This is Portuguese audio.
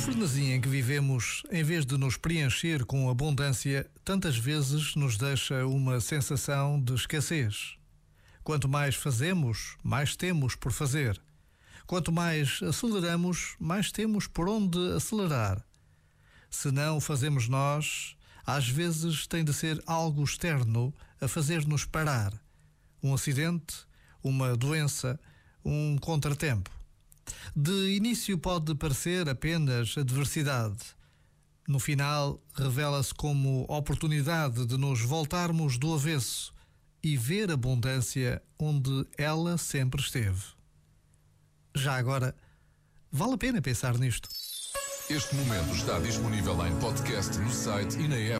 O frenesim em que vivemos, em vez de nos preencher com abundância, tantas vezes nos deixa uma sensação de escassez. Quanto mais fazemos, mais temos por fazer. Quanto mais aceleramos, mais temos por onde acelerar. Se não fazemos nós, às vezes tem de ser algo externo a fazer-nos parar. Um acidente, uma doença, um contratempo. De início pode parecer apenas adversidade. No final, revela-se como oportunidade de nos voltarmos do avesso e ver abundância onde ela sempre esteve. Já agora, vale a pena pensar nisto. Este momento está disponível em podcast no site e na app.